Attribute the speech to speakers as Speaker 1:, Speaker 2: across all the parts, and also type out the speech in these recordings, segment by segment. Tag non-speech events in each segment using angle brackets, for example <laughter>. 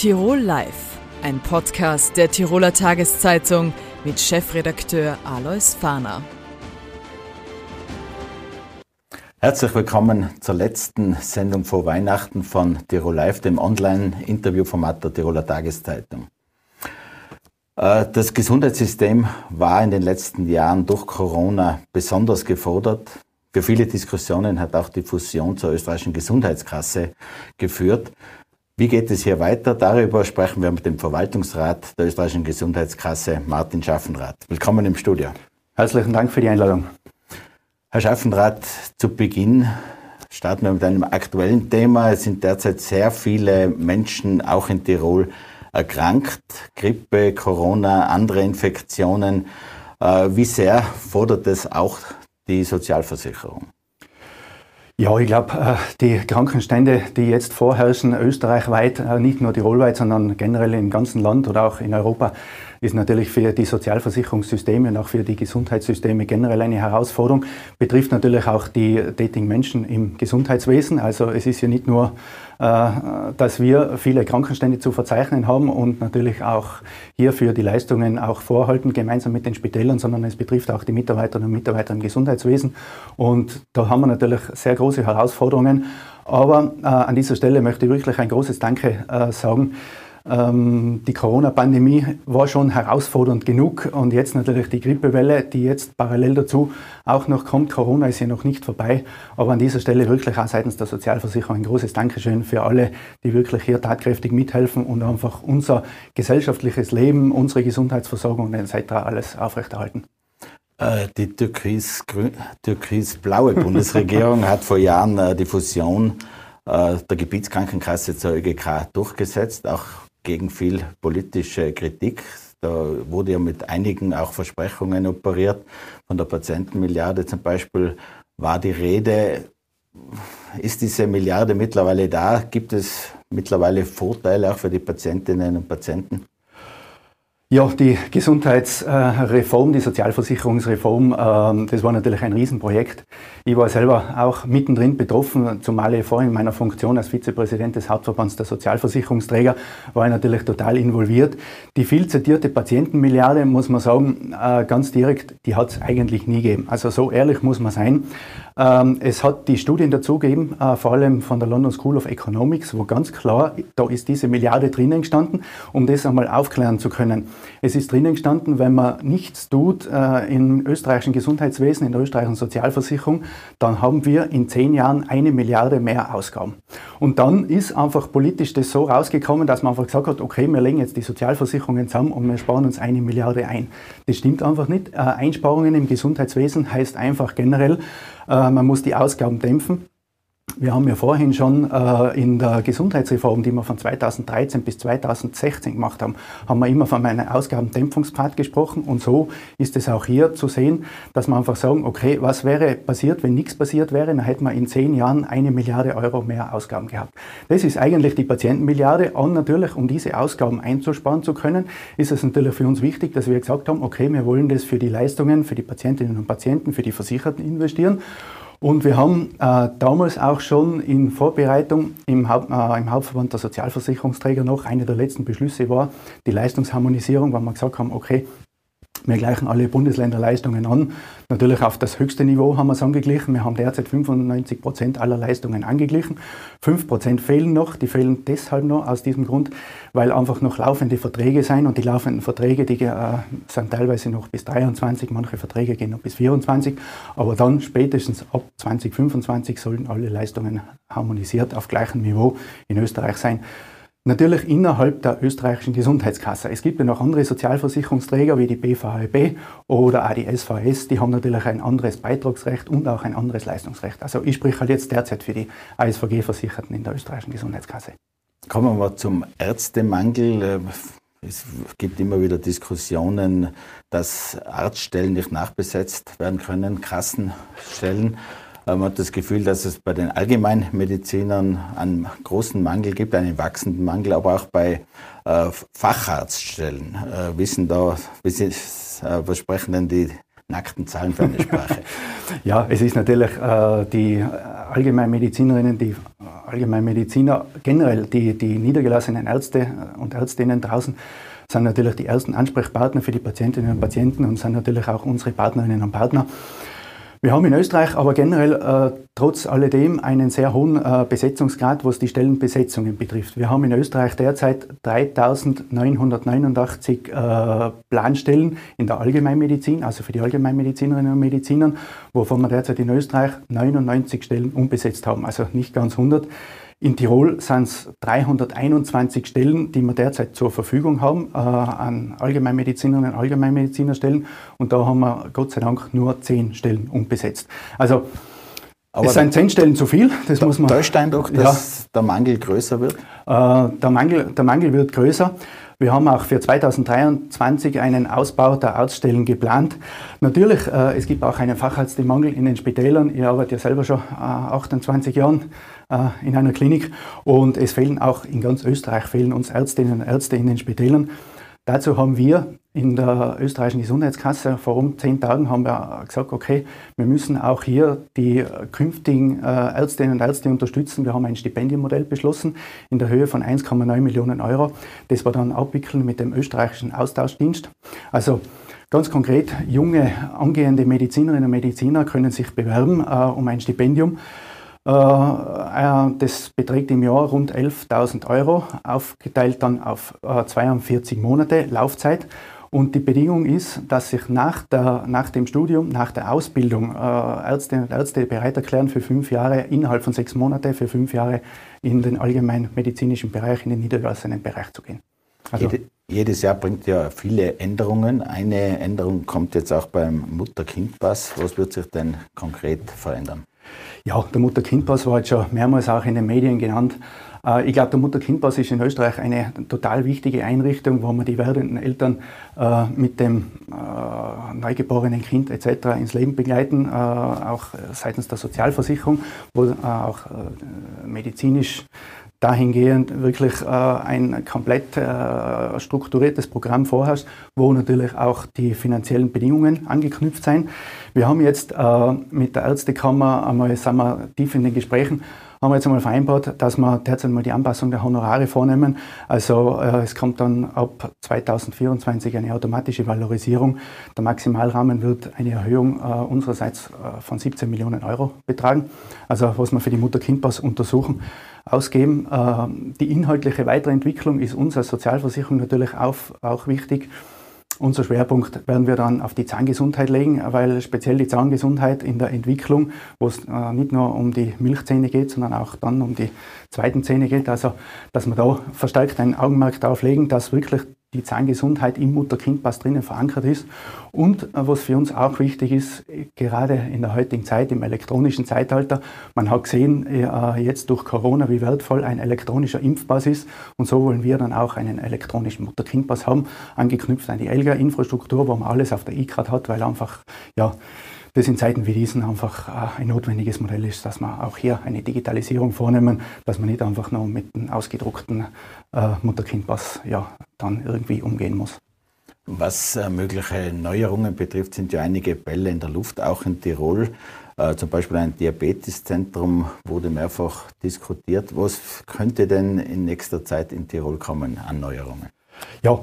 Speaker 1: Tirol Live, ein Podcast der Tiroler Tageszeitung mit Chefredakteur Alois Fahner.
Speaker 2: Herzlich willkommen zur letzten Sendung vor Weihnachten von Tirol Live, dem Online-Interviewformat der Tiroler Tageszeitung. Äh, das Gesundheitssystem war in den letzten Jahren durch Corona besonders gefordert. Für viele Diskussionen hat auch die Fusion zur österreichischen Gesundheitskasse geführt. Wie geht es hier weiter? Darüber sprechen wir mit dem Verwaltungsrat der österreichischen Gesundheitskasse, Martin Schaffenrath. Willkommen im Studio.
Speaker 3: Herzlichen Dank für die Einladung.
Speaker 2: Herr Schaffenrath, zu Beginn starten wir mit einem aktuellen Thema. Es sind derzeit sehr viele Menschen, auch in Tirol, erkrankt. Grippe, Corona, andere Infektionen. Äh, wie sehr fordert es auch die Sozialversicherung?
Speaker 3: Ja, ich glaube, äh, die Krankenstände, die jetzt vorherrschen, österreichweit, äh, nicht nur tirolweit, sondern generell im ganzen Land oder auch in Europa, ist natürlich für die Sozialversicherungssysteme und auch für die Gesundheitssysteme generell eine Herausforderung. Betrifft natürlich auch die tätigen Menschen im Gesundheitswesen. Also es ist ja nicht nur, äh, dass wir viele Krankenstände zu verzeichnen haben und natürlich auch hierfür die Leistungen auch vorhalten, gemeinsam mit den Spitälern, sondern es betrifft auch die Mitarbeiterinnen und Mitarbeiter im Gesundheitswesen. Und da haben wir natürlich sehr große Herausforderungen. Aber äh, an dieser Stelle möchte ich wirklich ein großes Danke äh, sagen die Corona-Pandemie war schon herausfordernd genug und jetzt natürlich die Grippewelle, die jetzt parallel dazu auch noch kommt. Corona ist ja noch nicht vorbei, aber an dieser Stelle wirklich auch seitens der Sozialversicherung ein großes Dankeschön für alle, die wirklich hier tatkräftig mithelfen und einfach unser gesellschaftliches Leben, unsere Gesundheitsversorgung etc. alles aufrechterhalten.
Speaker 2: Äh, die türkis-blaue Türkis <laughs> Bundesregierung hat vor Jahren äh, die Fusion äh, der Gebietskrankenkasse zur ÖGK durchgesetzt, auch gegen viel politische Kritik. Da wurde ja mit einigen auch Versprechungen operiert. Von der Patientenmilliarde zum Beispiel war die Rede. Ist diese Milliarde mittlerweile da? Gibt es mittlerweile Vorteile auch für die Patientinnen und Patienten?
Speaker 3: Ja, die Gesundheitsreform, die Sozialversicherungsreform, ähm, das war natürlich ein Riesenprojekt. Ich war selber auch mittendrin betroffen, zumal ich vorhin in meiner Funktion als Vizepräsident des Hauptverbands der Sozialversicherungsträger war ich natürlich total involviert. Die viel zitierte Patientenmilliarde, muss man sagen, äh, ganz direkt, die hat es eigentlich nie gegeben. Also so ehrlich muss man sein. Ähm, es hat die Studien dazu gegeben, äh, vor allem von der London School of Economics, wo ganz klar, da ist diese Milliarde drinnen gestanden, um das einmal aufklären zu können. Es ist drinnen gestanden, wenn man nichts tut äh, im österreichischen Gesundheitswesen, in der österreichischen Sozialversicherung, dann haben wir in zehn Jahren eine Milliarde mehr Ausgaben. Und dann ist einfach politisch das so rausgekommen, dass man einfach gesagt hat, okay, wir legen jetzt die Sozialversicherungen zusammen und wir sparen uns eine Milliarde ein. Das stimmt einfach nicht. Äh, Einsparungen im Gesundheitswesen heißt einfach generell, man muss die Ausgaben dämpfen. Wir haben ja vorhin schon äh, in der Gesundheitsreform, die wir von 2013 bis 2016 gemacht haben, haben wir immer von einem Ausgabendämpfungspfad gesprochen. Und so ist es auch hier zu sehen, dass wir einfach sagen, okay, was wäre passiert, wenn nichts passiert wäre? Dann hätten wir in zehn Jahren eine Milliarde Euro mehr Ausgaben gehabt. Das ist eigentlich die Patientenmilliarde. Und natürlich, um diese Ausgaben einzusparen zu können, ist es natürlich für uns wichtig, dass wir gesagt haben, okay, wir wollen das für die Leistungen, für die Patientinnen und Patienten, für die Versicherten investieren. Und wir haben äh, damals auch schon in Vorbereitung im, Haupt, äh, im, Hauptverband der Sozialversicherungsträger noch, eine der letzten Beschlüsse war die Leistungsharmonisierung, weil wir gesagt haben, okay, wir gleichen alle Bundesländerleistungen an. Natürlich auf das höchste Niveau haben wir es angeglichen. Wir haben derzeit 95 Prozent aller Leistungen angeglichen. 5 Prozent fehlen noch. Die fehlen deshalb noch aus diesem Grund, weil einfach noch laufende Verträge sein und die laufenden Verträge, die äh, sind teilweise noch bis 23, manche Verträge gehen noch bis 24. Aber dann spätestens ab 2025 sollen alle Leistungen harmonisiert auf gleichem Niveau in Österreich sein. Natürlich innerhalb der österreichischen Gesundheitskasse. Es gibt ja noch andere Sozialversicherungsträger wie die BVHB oder auch die SVS, die haben natürlich ein anderes Beitragsrecht und auch ein anderes Leistungsrecht. Also ich spreche halt jetzt derzeit für die ASVG-Versicherten in der österreichischen Gesundheitskasse.
Speaker 2: Kommen wir zum Ärztemangel. Es gibt immer wieder Diskussionen, dass Arztstellen nicht nachbesetzt werden können, Kassenstellen. Man hat das Gefühl, dass es bei den Allgemeinmedizinern einen großen Mangel gibt, einen wachsenden Mangel, aber auch bei äh, Facharztstellen. Äh, wissen da, wie äh, was sprechen denn die nackten Zahlen für eine Sprache? <laughs>
Speaker 3: ja, es ist natürlich äh, die Allgemeinmedizinerinnen, die Allgemeinmediziner, generell die, die niedergelassenen Ärzte und Ärztinnen draußen sind natürlich die ersten Ansprechpartner für die Patientinnen und Patienten und sind natürlich auch unsere Partnerinnen und Partner. Wir haben in Österreich aber generell äh, trotz alledem einen sehr hohen äh, Besetzungsgrad, was die Stellenbesetzungen betrifft. Wir haben in Österreich derzeit 3989 äh, Planstellen in der Allgemeinmedizin, also für die Allgemeinmedizinerinnen und Mediziner, wovon wir derzeit in Österreich 99 Stellen unbesetzt haben, also nicht ganz 100. In Tirol sind es 321 Stellen, die wir derzeit zur Verfügung haben äh, an Allgemeinmedizinerinnen und Allgemeinmedizinerstellen. Und da haben wir Gott sei Dank nur 10 Stellen unbesetzt. Also aber es sind 10 Stellen zu viel,
Speaker 2: das da, muss man. Täuscht doch, dass ja, der Mangel größer wird?
Speaker 3: Äh, der, Mangel, der Mangel wird größer. Wir haben auch für 2023 einen Ausbau der Arztstellen geplant. Natürlich, äh, es gibt auch einen Facharztmangel in den Spitälern. Ich arbeite ja selber schon äh, 28 Jahren in einer Klinik und es fehlen auch in ganz Österreich fehlen uns Ärztinnen und Ärzte in den Spitälern. Dazu haben wir in der österreichischen Gesundheitskasse vor rund zehn Tagen haben wir gesagt, okay, wir müssen auch hier die künftigen äh, Ärztinnen und Ärzte unterstützen. Wir haben ein Stipendienmodell beschlossen in der Höhe von 1,9 Millionen Euro. Das wir dann abwickeln mit dem österreichischen Austauschdienst. Also ganz konkret, junge angehende Medizinerinnen und Mediziner können sich bewerben äh, um ein Stipendium. Äh, äh, das beträgt im Jahr rund 11.000 Euro, aufgeteilt dann auf 42 äh, Monate Laufzeit. Und die Bedingung ist, dass sich nach, der, nach dem Studium, nach der Ausbildung Ärztinnen und Ärzte bereit erklären, für fünf Jahre, innerhalb von sechs Monaten, für fünf Jahre in den allgemeinmedizinischen Bereich, in den niedergelassenen Bereich zu gehen.
Speaker 2: Also, Jede, jedes Jahr bringt ja viele Änderungen. Eine Änderung kommt jetzt auch beim Mutter-Kind-Pass. Was wird sich denn konkret verändern?
Speaker 3: Ja, der Mutter-Kind-Pass war jetzt schon mehrmals auch in den Medien genannt. Äh, ich glaube, der Mutter-Kind-Pass ist in Österreich eine total wichtige Einrichtung, wo man die werdenden Eltern äh, mit dem äh, neugeborenen Kind etc. ins Leben begleiten, auch seitens der Sozialversicherung, wo auch medizinisch dahingehend wirklich ein komplett strukturiertes Programm vorherrscht, wo natürlich auch die finanziellen Bedingungen angeknüpft sind. Wir haben jetzt mit der Ärztekammer einmal, sind wir tief in den Gesprächen, haben wir jetzt einmal vereinbart, dass wir derzeit mal die Anpassung der Honorare vornehmen. Also äh, es kommt dann ab 2024 eine automatische Valorisierung. Der Maximalrahmen wird eine Erhöhung äh, unsererseits äh, von 17 Millionen Euro betragen. Also was wir für die Mutter-Kind-Pass untersuchen, ausgeben. Äh, die inhaltliche Weiterentwicklung ist uns als Sozialversicherung natürlich auch, auch wichtig. Unser Schwerpunkt werden wir dann auf die Zahngesundheit legen, weil speziell die Zahngesundheit in der Entwicklung, wo es äh, nicht nur um die Milchzähne geht, sondern auch dann um die zweiten Zähne geht, also dass wir da verstärkt ein Augenmerk darauf legen, dass wirklich die Zahngesundheit im Mutter-Kind-Pass drinnen verankert ist. Und äh, was für uns auch wichtig ist, gerade in der heutigen Zeit, im elektronischen Zeitalter, man hat gesehen, äh, jetzt durch Corona, wie wertvoll ein elektronischer Impfpass ist. Und so wollen wir dann auch einen elektronischen Mutter-Kind-Pass haben, angeknüpft an die ELGA-Infrastruktur, wo man alles auf der E-Card hat, weil einfach, ja, das in Zeiten wie diesen einfach äh, ein notwendiges Modell ist, dass wir auch hier eine Digitalisierung vornehmen, dass man nicht einfach nur mit einem ausgedruckten äh, Mutter-Kind-Pass ja, dann irgendwie umgehen muss.
Speaker 2: Was äh, mögliche Neuerungen betrifft, sind ja einige Bälle in der Luft, auch in Tirol. Äh, zum Beispiel ein Diabeteszentrum wurde mehrfach diskutiert. Was könnte denn in nächster Zeit in Tirol kommen an Neuerungen?
Speaker 3: Ja,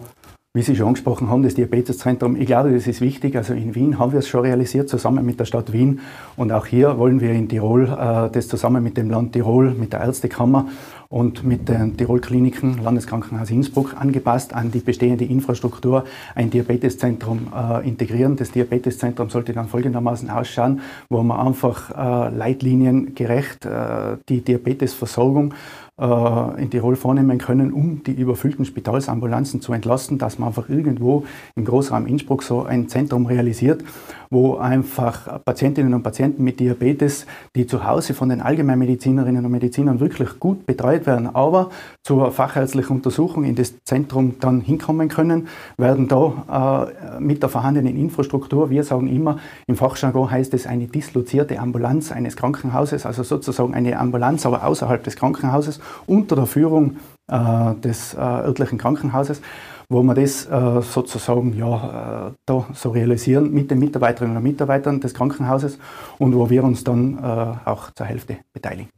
Speaker 3: wie Sie schon angesprochen haben, das Diabeteszentrum, ich glaube, das ist wichtig. Also in Wien haben wir es schon realisiert, zusammen mit der Stadt Wien. Und auch hier wollen wir in Tirol äh, das zusammen mit dem Land Tirol, mit der Ärztekammer und mit den Tirol-Kliniken, Landeskrankenhaus Innsbruck, angepasst an die bestehende Infrastruktur ein Diabeteszentrum äh, integrieren. Das Diabeteszentrum sollte dann folgendermaßen ausschauen, wo man einfach äh, leitliniengerecht äh, die Diabetesversorgung äh, in Tirol vornehmen können, um die überfüllten Spitalsambulanzen zu entlasten, dass man einfach irgendwo im Großraum Innsbruck so ein Zentrum realisiert, wo einfach Patientinnen und Patienten mit Diabetes, die zu Hause von den Allgemeinmedizinerinnen und Medizinern wirklich gut betreut werden, aber zur fachärztlichen Untersuchung in das Zentrum dann hinkommen können, werden da äh, mit der vorhandenen Infrastruktur, wir sagen immer, im Fachjargon heißt es eine dislozierte Ambulanz eines Krankenhauses, also sozusagen eine Ambulanz, aber außerhalb des Krankenhauses, unter der Führung äh, des äh, örtlichen Krankenhauses wo wir das äh, sozusagen ja, äh, da so realisieren mit den Mitarbeiterinnen und Mitarbeitern des Krankenhauses und wo wir uns dann äh, auch zur Hälfte beteiligen.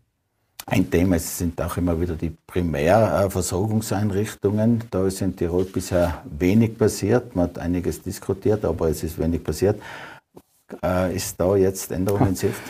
Speaker 2: Ein Thema sind auch immer wieder die Primärversorgungseinrichtungen. Da ist in Tirol bisher wenig passiert. Man hat einiges diskutiert, aber es ist wenig passiert. Ist da jetzt Änderung <laughs> in Sicht?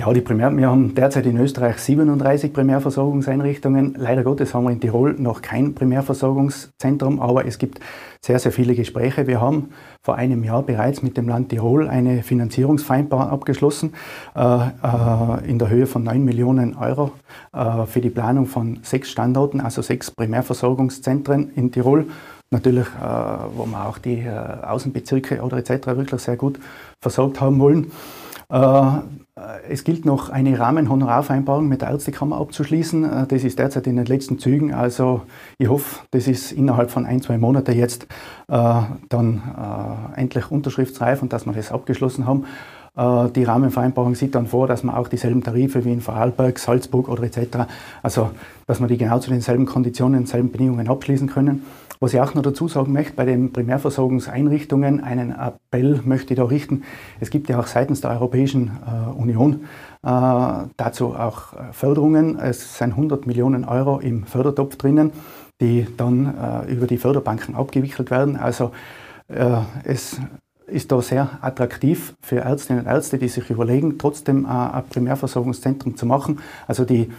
Speaker 3: Ja, die Primär, wir haben derzeit in Österreich 37 Primärversorgungseinrichtungen. Leider Gottes haben wir in Tirol noch kein Primärversorgungszentrum, aber es gibt sehr, sehr viele Gespräche. Wir haben vor einem Jahr bereits mit dem Land Tirol eine Finanzierungsvereinbarung abgeschlossen äh, äh, in der Höhe von 9 Millionen Euro äh, für die Planung von sechs Standorten, also sechs Primärversorgungszentren in Tirol. Natürlich, äh, wo wir auch die äh, Außenbezirke oder etc. wirklich sehr gut versorgt haben wollen. Äh, es gilt noch eine Rahmenhonorarvereinbarung mit der Ärztekammer abzuschließen. Äh, das ist derzeit in den letzten Zügen. Also ich hoffe, das ist innerhalb von ein, zwei Monaten jetzt äh, dann endlich unterschriftsreif und dass wir das abgeschlossen haben. Die Rahmenvereinbarung sieht dann vor, dass man auch dieselben Tarife wie in Vorarlberg, Salzburg oder etc., also dass wir die genau zu denselben Konditionen, denselben Bedingungen abschließen können. Was ich auch noch dazu sagen möchte, bei den Primärversorgungseinrichtungen, einen Appell möchte ich da richten. Es gibt ja auch seitens der Europäischen äh, Union äh, dazu auch äh, Förderungen. Es sind 100 Millionen Euro im Fördertopf drinnen, die dann über die Förderbanken abgewickelt werden. Also es ist da sehr attraktiv für Ärztinnen und Ärzte, die sich überlegen, trotzdem ein Primärversorgungszentrum zu machen. Also die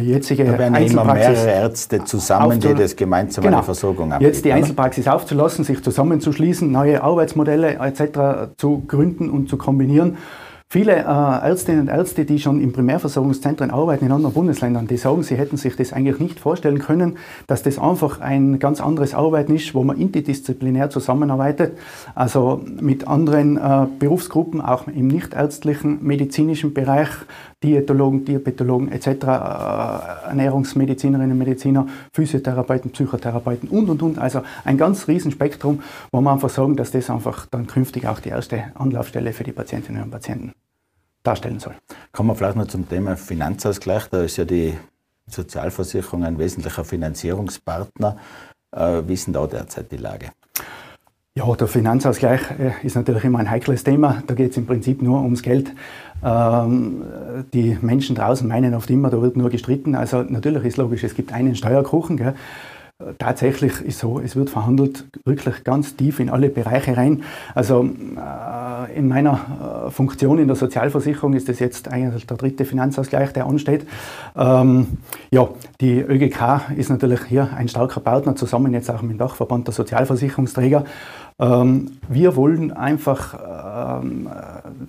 Speaker 3: jetzige
Speaker 2: da werden immer mehrere Ärzte zusammen, die das gemeinsam genau. eine Versorgung
Speaker 3: anbieten. Jetzt die Einzelpraxis aufzulassen, sich zusammenzuschließen, neue Arbeitsmodelle etc. zu gründen und zu kombinieren Viele äh, Ärztinnen und Ärzte, die schon im Primärversorgungszentren arbeiten in anderen Bundesländern, die sagen, sie hätten sich das eigentlich nicht vorstellen können, dass das einfach ein ganz anderes Arbeiten ist, wo man interdisziplinär zusammenarbeitet, also mit anderen äh, Berufsgruppen, auch im nichtärztlichen medizinischen Bereich, Diätologen, Diabetologen etc., äh, Ernährungsmedizinerinnen und Mediziner, Physiotherapeuten, Psychotherapeuten und, und, und. Also ein ganz Riesenspektrum, wo man einfach sagen, dass das einfach dann künftig auch die erste Anlaufstelle für die Patientinnen und Patienten darstellen soll.
Speaker 2: Kommen wir vielleicht noch zum Thema Finanzausgleich. Da ist ja die Sozialversicherung ein wesentlicher Finanzierungspartner. Äh, wie ist denn da derzeit die Lage?
Speaker 3: Ja, der Finanzausgleich äh, ist natürlich immer ein heikles Thema. Da geht es im Prinzip nur ums Geld. Ähm, die Menschen draußen meinen oft immer, da wird nur gestritten. Also natürlich ist logisch, es gibt einen Steuerkuchen. Gell? Tatsächlich ist so, es wird verhandelt wirklich ganz tief in alle Bereiche rein. Also äh, in meiner äh, Funktion in der Sozialversicherung ist das jetzt eigentlich der dritte Finanzausgleich, der ansteht. Ähm, ja, die ÖGK ist natürlich hier ein starker Partner, zusammen jetzt auch mit dem Dachverband der Sozialversicherungsträger. Ähm, wir wollen einfach ähm,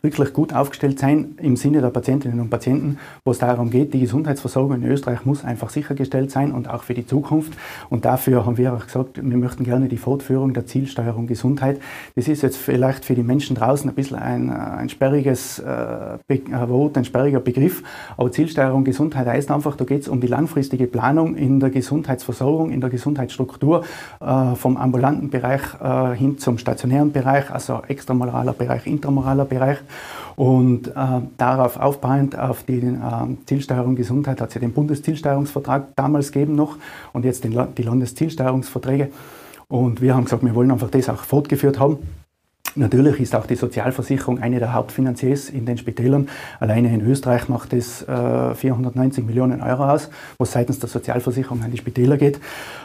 Speaker 3: wirklich gut aufgestellt sein im Sinne der Patientinnen und Patienten, wo es darum geht, die Gesundheitsversorgung in Österreich muss einfach sichergestellt sein und auch für die Zukunft. Und dafür haben wir auch gesagt, wir möchten gerne die Fortführung der Zielsteuerung Gesundheit. Das ist jetzt vielleicht für die Menschen draußen ein bisschen ein, ein sperriges äh, Wort, ein sperriger Begriff, aber Zielsteuerung Gesundheit heißt einfach, da geht es um die langfristige Planung in der Gesundheitsversorgung, in der Gesundheitsstruktur äh, vom ambulanten Bereich äh, hin zum stationären Bereich, also extramoraler Bereich, intramoraler Bereich. Und äh, darauf aufbauend auf die äh, Zielsteuerung Gesundheit hat es ja den Bundeszielsteuerungsvertrag damals gegeben noch und jetzt den, die Landeszielsteuerungsverträge. Und wir haben gesagt, wir wollen einfach das auch fortgeführt haben. Natürlich ist auch die Sozialversicherung eine der Hauptfinanziers in den Spitälern. Alleine in Österreich macht es äh, 490 Millionen Euro aus, was seitens der Sozialversicherung an die Spitäler geht.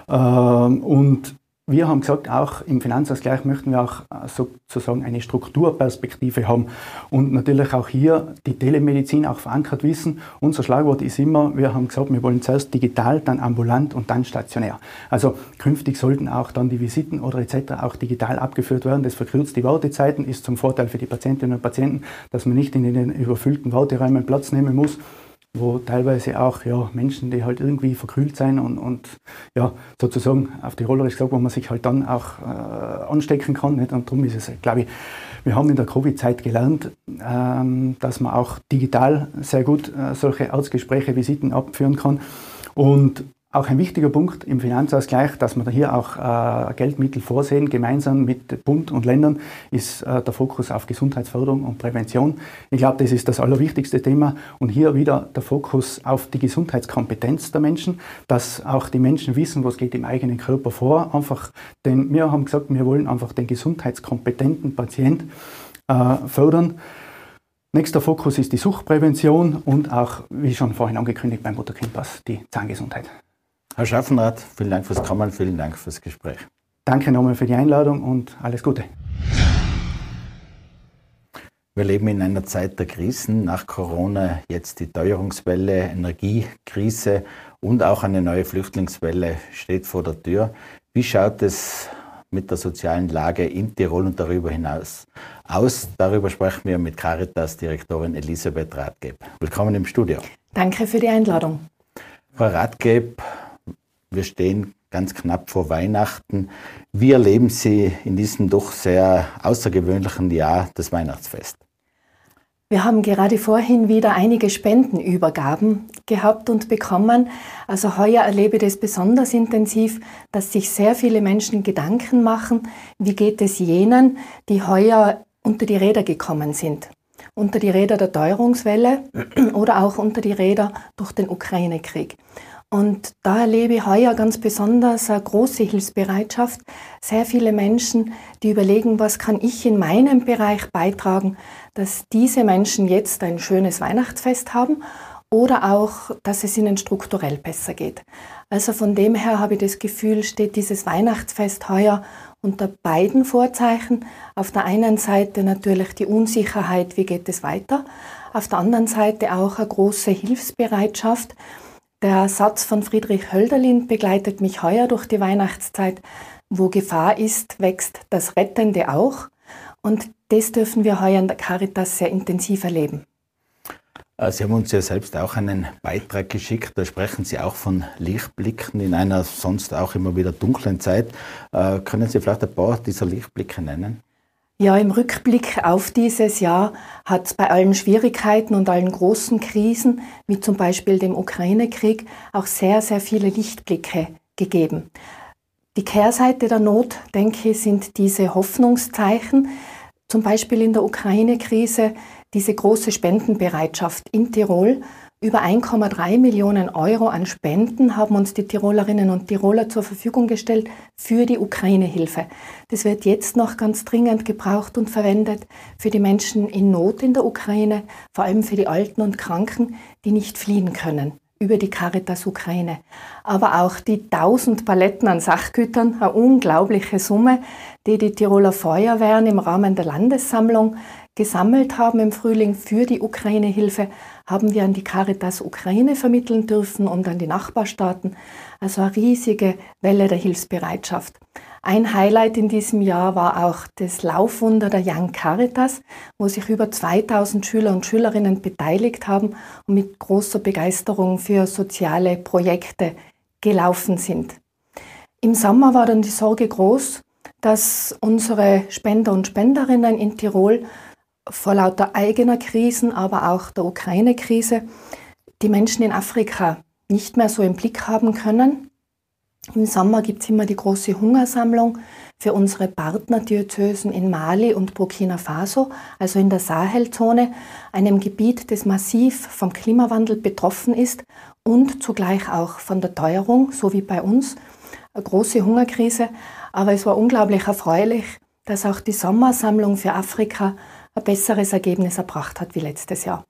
Speaker 3: Ähm, und wir haben gesagt, auch im Finanzausgleich möchten wir auch äh, sozusagen eine Strukturperspektive haben und natürlich auch hier die Telemedizin auch verankert wissen. Unser Schlagwort ist immer, wir haben gesagt, wir wollen zuerst digital, dann ambulant und dann stationär. Also künftig sollten auch dann die Visiten oder etc. auch digital abgeführt werden. Das verkürzt die Wartezeiten, ist zum Vorteil für die Patientinnen und Patienten, dass man nicht in den überfüllten Warteräumen Platz nehmen muss wo teilweise auch ja, Menschen, die halt irgendwie verkühlt sind und, und ja, sozusagen auf die Rollerisch gesagt, wo man sich halt dann auch äh, anstecken kann. Nicht? Und darum ist es, glaube ich, wir haben in der Covid-Zeit gelernt, ähm, dass man auch digital sehr gut äh, solche Arztgespräche, Visiten abführen kann. Und auch ein wichtiger Punkt im Finanzausgleich, dass wir hier auch äh, Geldmittel vorsehen, gemeinsam mit Bund und Ländern, ist äh, der Fokus auf Gesundheitsförderung und Prävention. Ich glaube, das ist das allerwichtigste Thema. Und hier wieder der Fokus auf die Gesundheitskompetenz der Menschen, dass auch die Menschen wissen, was geht im eigenen Körper vor. Einfach, denn wir haben gesagt, wir wollen einfach den gesundheitskompetenten Patient äh, fördern. Nächster Fokus ist die Suchtprävention und auch, wie schon vorhin angekündigt, beim Mutterkindpass die Zahngesundheit.
Speaker 2: Herr Schaffenrath, vielen Dank fürs Kommen, vielen Dank fürs Gespräch.
Speaker 3: Danke nochmal für die Einladung und alles Gute.
Speaker 2: Wir leben in einer Zeit der Krisen. Nach Corona jetzt die Teuerungswelle, Energiekrise und auch eine neue Flüchtlingswelle steht vor der Tür. Wie schaut es mit der sozialen Lage in Tirol und darüber hinaus aus? Darüber sprechen wir mit Caritas-Direktorin Elisabeth Rathgeb. Willkommen im Studio.
Speaker 4: Danke für die Einladung.
Speaker 2: Frau Rathgeb, wir stehen ganz knapp vor Weihnachten. Wie erleben Sie in diesem doch sehr außergewöhnlichen Jahr das Weihnachtsfest?
Speaker 4: Wir haben gerade vorhin wieder einige Spendenübergaben gehabt und bekommen. Also heuer erlebe ich das besonders intensiv, dass sich sehr viele Menschen Gedanken machen, wie geht es jenen, die heuer unter die Räder gekommen sind. Unter die Räder der Teuerungswelle oder auch unter die Räder durch den Ukraine-Krieg. Und da erlebe ich heuer ganz besonders eine große Hilfsbereitschaft. Sehr viele Menschen, die überlegen, was kann ich in meinem Bereich beitragen, dass diese Menschen jetzt ein schönes Weihnachtsfest haben oder auch, dass es ihnen strukturell besser geht. Also von dem her habe ich das Gefühl, steht dieses Weihnachtsfest heuer unter beiden Vorzeichen. Auf der einen Seite natürlich die Unsicherheit, wie geht es weiter. Auf der anderen Seite auch eine große Hilfsbereitschaft. Der Satz von Friedrich Hölderlin begleitet mich heuer durch die Weihnachtszeit. Wo Gefahr ist, wächst das Rettende auch. Und das dürfen wir heuer in der Caritas sehr intensiv erleben.
Speaker 2: Äh, Sie haben uns ja selbst auch einen Beitrag geschickt. Da sprechen Sie auch von Lichtblicken in einer sonst auch immer wieder dunklen Zeit. Äh, können Sie vielleicht ein paar dieser Lichtblicke nennen?
Speaker 4: Ja, im Rückblick auf dieses Jahr hat es bei allen Schwierigkeiten und allen großen Krisen, wie zum Beispiel dem Ukraine-Krieg, auch sehr, sehr viele Lichtblicke gegeben. Die Kehrseite der Not, denke ich, sind diese Hoffnungszeichen, zum Beispiel in der Ukraine-Krise, diese große Spendenbereitschaft in Tirol über 1,3 Millionen Euro an Spenden haben uns die Tirolerinnen und Tiroler zur Verfügung gestellt für die Ukraine-Hilfe. Das wird jetzt noch ganz dringend gebraucht und verwendet für die Menschen in Not in der Ukraine, vor allem für die Alten und Kranken, die nicht fliehen können über die Caritas Ukraine. Aber auch die 1000 Paletten an Sachgütern, eine unglaubliche Summe, die die Tiroler Feuerwehren im Rahmen der Landessammlung gesammelt haben im Frühling für die Ukraine-Hilfe, haben wir an die Caritas Ukraine vermitteln dürfen und an die Nachbarstaaten. Also eine riesige Welle der Hilfsbereitschaft. Ein Highlight in diesem Jahr war auch das Laufwunder der Young Caritas, wo sich über 2000 Schüler und Schülerinnen beteiligt haben und mit großer Begeisterung für soziale Projekte gelaufen sind. Im Sommer war dann die Sorge groß, dass unsere Spender und Spenderinnen in Tirol vor lauter eigener Krisen, aber auch der Ukraine-Krise, die Menschen in Afrika nicht mehr so im Blick haben können. Im Sommer gibt es immer die große Hungersammlung für unsere Partnerdiözesen in Mali und Burkina Faso, also in der Sahelzone, einem Gebiet, das massiv vom Klimawandel betroffen ist und zugleich auch von der Teuerung, so wie bei uns. Eine große Hungerkrise. Aber es war unglaublich erfreulich, dass auch die Sommersammlung für Afrika ein besseres Ergebnis erbracht hat wie letztes Jahr.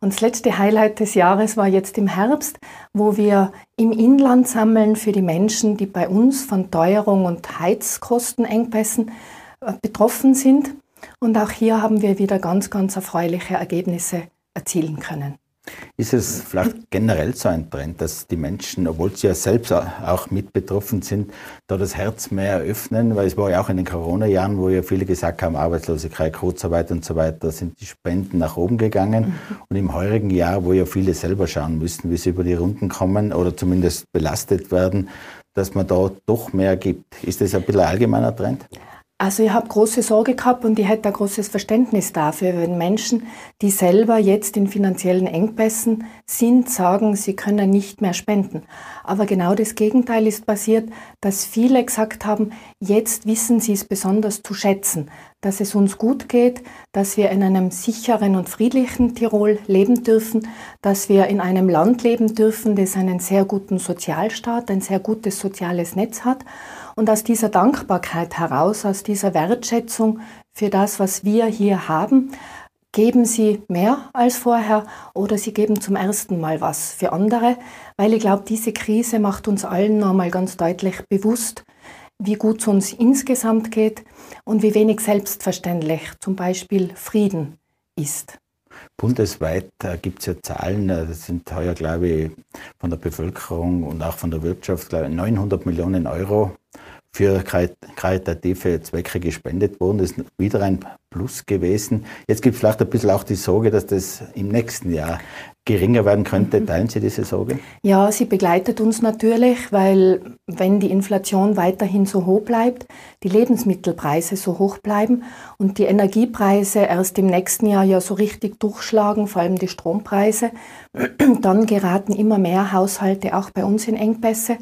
Speaker 4: Und das letzte Highlight des Jahres war jetzt im Herbst, wo wir im Inland sammeln für die Menschen, die bei uns von Teuerung und Heizkostenengpässen äh, betroffen sind. Und auch hier haben wir wieder ganz, ganz erfreuliche Ergebnisse erzielen können.
Speaker 2: Ist es vielleicht generell so ein Trend, dass die Menschen, obwohl sie ja selbst auch mit betroffen sind, da das Herz mehr öffnen? Weil es war ja auch in den Corona-Jahren, wo ja viele gesagt haben, Arbeitslosigkeit, Kurzarbeit und so weiter, sind die Spenden nach oben gegangen. Mhm. Und im heurigen Jahr, wo ja viele selber schauen müssen, wie sie über die Runden kommen oder zumindest belastet werden, dass man da doch mehr gibt. Ist das ein bisschen ein allgemeiner Trend?
Speaker 4: Also ich habe große Sorge gehabt und ich hätte ein großes Verständnis dafür, wenn Menschen, die selber jetzt in finanziellen Engpässen sind, sagen, sie können nicht mehr spenden. Aber genau das Gegenteil ist passiert, dass viele gesagt haben, jetzt wissen sie es besonders zu schätzen, dass es uns gut geht, dass wir in einem sicheren und friedlichen Tirol leben dürfen, dass wir in einem Land leben dürfen, das einen sehr guten Sozialstaat, ein sehr gutes soziales Netz hat und aus dieser Dankbarkeit heraus, aus dieser Wertschätzung für das, was wir hier haben, geben sie mehr als vorher oder sie geben zum ersten Mal was für andere, weil ich glaube, diese Krise macht uns allen nochmal ganz deutlich bewusst, wie gut es uns insgesamt geht und wie wenig selbstverständlich zum Beispiel Frieden ist.
Speaker 2: Bundesweit gibt es ja Zahlen, äh, das sind heuer, glaube ich, von der Bevölkerung und auch von der Wirtschaft, glaube ich, 900 Millionen Euro für karitative Zwecke gespendet worden. Das ist wieder ein Plus gewesen. Jetzt gibt es vielleicht ein bisschen auch die Sorge, dass das im nächsten Jahr geringer werden könnte. Teilen Sie diese Sorge?
Speaker 4: Ja, sie begleitet uns natürlich, weil wenn die Inflation weiterhin so hoch bleibt, die Lebensmittelpreise so hoch bleiben und die Energiepreise erst im nächsten Jahr ja so richtig durchschlagen, vor allem die Strompreise, <clears throat> dann geraten immer mehr Haushalte auch bei uns in Engpässe.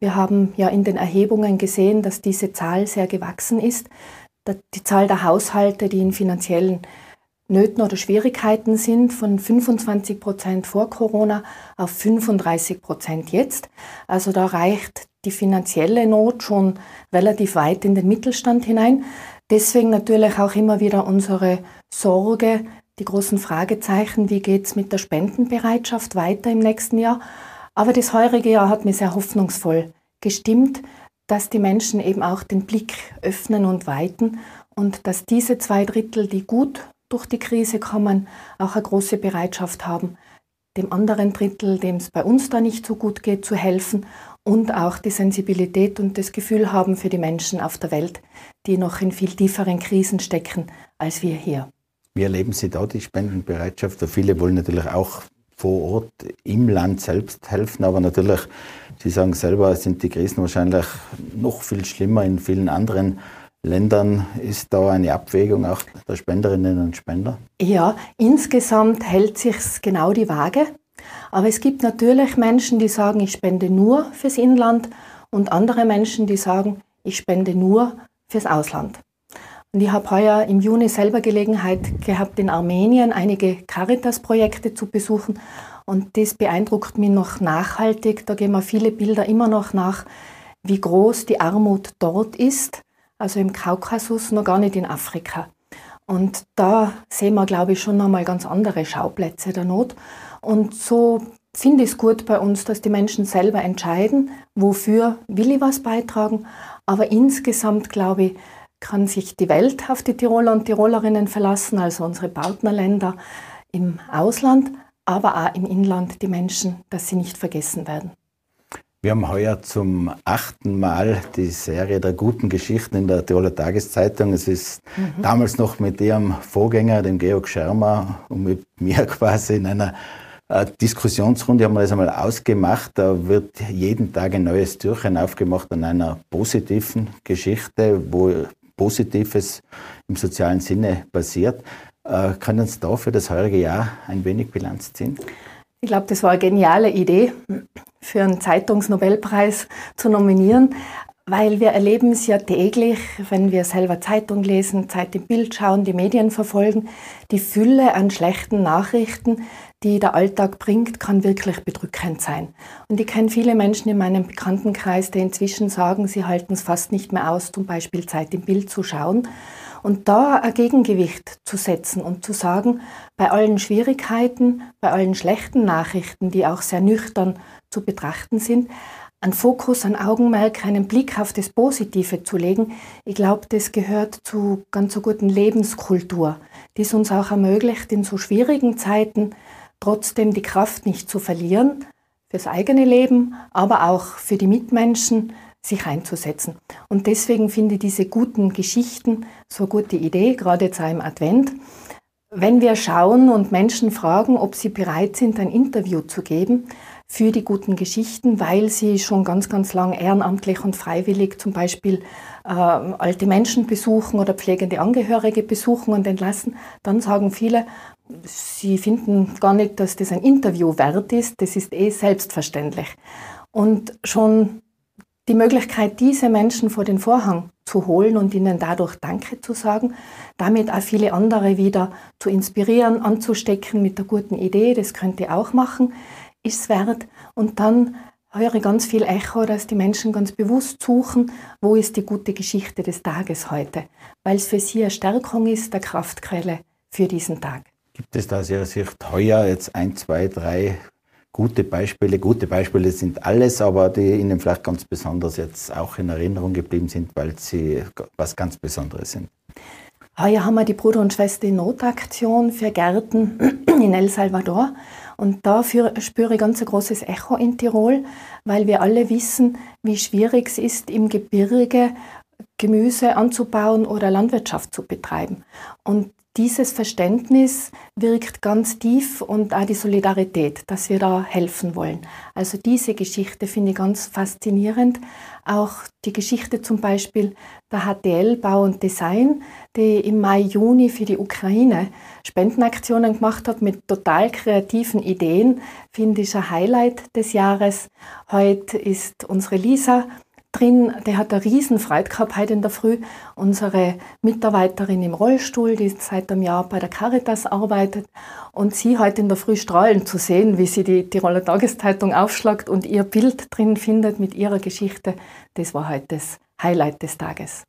Speaker 4: Wir haben ja in den Erhebungen gesehen, dass diese Zahl sehr gewachsen ist. Die Zahl der Haushalte, die in finanziellen Nöten oder Schwierigkeiten sind, von 25 Prozent vor Corona auf 35 Prozent jetzt. Also da reicht die finanzielle Not schon relativ weit in den Mittelstand hinein. Deswegen natürlich auch immer wieder unsere Sorge, die großen Fragezeichen, wie geht es mit der Spendenbereitschaft weiter im nächsten Jahr. Aber das heurige Jahr hat mir sehr hoffnungsvoll gestimmt, dass die Menschen eben auch den Blick öffnen und weiten und dass diese zwei Drittel, die gut durch die Krise kommen, auch eine große Bereitschaft haben, dem anderen Drittel, dem es bei uns da nicht so gut geht, zu helfen und auch die Sensibilität und das Gefühl haben für die Menschen auf der Welt, die noch in viel tieferen Krisen stecken als wir hier.
Speaker 2: Wie erleben Sie da die Spendenbereitschaft? Viele wollen natürlich auch vor Ort im Land selbst helfen, aber natürlich, Sie sagen selber, sind die Krisen wahrscheinlich noch viel schlimmer in vielen anderen Ländern. Ist da eine Abwägung auch der Spenderinnen und Spender?
Speaker 4: Ja, insgesamt hält sich genau die Waage. Aber es gibt natürlich Menschen, die sagen, ich spende nur fürs Inland und andere Menschen, die sagen, ich spende nur fürs Ausland. Und ich habe heuer im Juni selber Gelegenheit gehabt, in Armenien einige Caritas-Projekte zu besuchen. Und das beeindruckt mich noch nachhaltig. Da gehen mir viele Bilder immer noch nach, wie groß die Armut dort ist. Also im Kaukasus, noch gar nicht in Afrika. Und da sehen wir, glaube ich, schon nochmal ganz andere Schauplätze der Not. Und so finde ich es gut bei uns, dass die Menschen selber entscheiden, wofür will ich was beitragen. Aber insgesamt, glaube ich, kann sich die Welt auf die Tiroler und Tirolerinnen verlassen, also unsere Partnerländer im Ausland, aber auch im Inland die Menschen, dass sie nicht vergessen werden.
Speaker 2: Wir haben heuer zum achten Mal die Serie der guten Geschichten in der Tiroler Tageszeitung. Es ist mhm. damals noch mit Ihrem Vorgänger, dem Georg Schermer, und mit <laughs> mir quasi in einer äh, Diskussionsrunde haben wir das einmal ausgemacht. Da wird jeden Tag ein neues Türchen aufgemacht an einer positiven Geschichte, wo Positives im sozialen Sinne passiert. Äh, können Sie da für das heurige Jahr ein wenig Bilanz ziehen?
Speaker 4: Ich glaube, das war eine geniale Idee, für einen Zeitungsnobelpreis zu nominieren, weil wir erleben es ja täglich, wenn wir selber Zeitung lesen, Zeit im Bild schauen, die Medien verfolgen. Die Fülle an schlechten Nachrichten, die der Alltag bringt, kann wirklich bedrückend sein. Und ich kenne viele Menschen in meinem Bekanntenkreis, die inzwischen sagen, sie halten es fast nicht mehr aus, zum Beispiel Zeit im Bild zu schauen. Und da ein Gegengewicht zu setzen und zu sagen, bei allen Schwierigkeiten, bei allen schlechten Nachrichten, die auch sehr nüchtern zu betrachten sind, einen Fokus, ein Augenmerk, einen Blick auf das Positive zu legen, ich glaube, das gehört zu ganz so guten Lebenskultur, die es uns auch ermöglicht, in so schwierigen Zeiten trotzdem die Kraft nicht zu verlieren, fürs eigene Leben, aber auch für die Mitmenschen, sich einzusetzen. Und deswegen finde ich diese guten Geschichten so eine gute Idee, gerade jetzt auch im Advent. Wenn wir schauen und Menschen fragen, ob sie bereit sind, ein Interview zu geben für die guten Geschichten, weil sie schon ganz, ganz lang ehrenamtlich und freiwillig zum Beispiel äh, alte Menschen besuchen oder pflegende Angehörige besuchen und entlassen, dann sagen viele, sie finden gar nicht, dass das ein Interview wert ist, das ist eh selbstverständlich. Und schon die Möglichkeit, diese Menschen vor den Vorhang zu holen und ihnen dadurch Danke zu sagen, damit auch viele andere wieder zu inspirieren, anzustecken mit der guten Idee, das könnt ihr auch machen, ist es wert. Und dann höre ich ganz viel Echo, dass die Menschen ganz bewusst suchen, wo ist die gute Geschichte des Tages heute, weil es für sie eine Stärkung ist, der Kraftquelle für diesen Tag.
Speaker 2: Gibt es da aus Ihrer Sicht heuer jetzt ein, zwei, drei gute Beispiele? Gute Beispiele sind alles, aber die Ihnen vielleicht ganz besonders jetzt auch in Erinnerung geblieben sind, weil sie was ganz Besonderes sind.
Speaker 4: Heuer haben wir die Bruder- und Schwester-Notaktion für Gärten in El Salvador. Und dafür spüre ich ganz ein großes Echo in Tirol, weil wir alle wissen, wie schwierig es ist, im Gebirge Gemüse anzubauen oder Landwirtschaft zu betreiben. Und dieses Verständnis wirkt ganz tief und auch die Solidarität, dass wir da helfen wollen. Also diese Geschichte finde ich ganz faszinierend. Auch die Geschichte zum Beispiel der HTL Bau und Design, die im Mai, Juni für die Ukraine Spendenaktionen gemacht hat mit total kreativen Ideen, finde ich ein Highlight des Jahres. Heute ist unsere Lisa drin, der hat eine riesen Freude gehabt heute in der Früh. Unsere Mitarbeiterin im Rollstuhl, die seit einem Jahr bei der Caritas arbeitet und sie heute in der Früh strahlend zu sehen, wie sie die Tiroler Tageszeitung aufschlagt und ihr Bild drin findet mit ihrer Geschichte, das war heute das Highlight des Tages.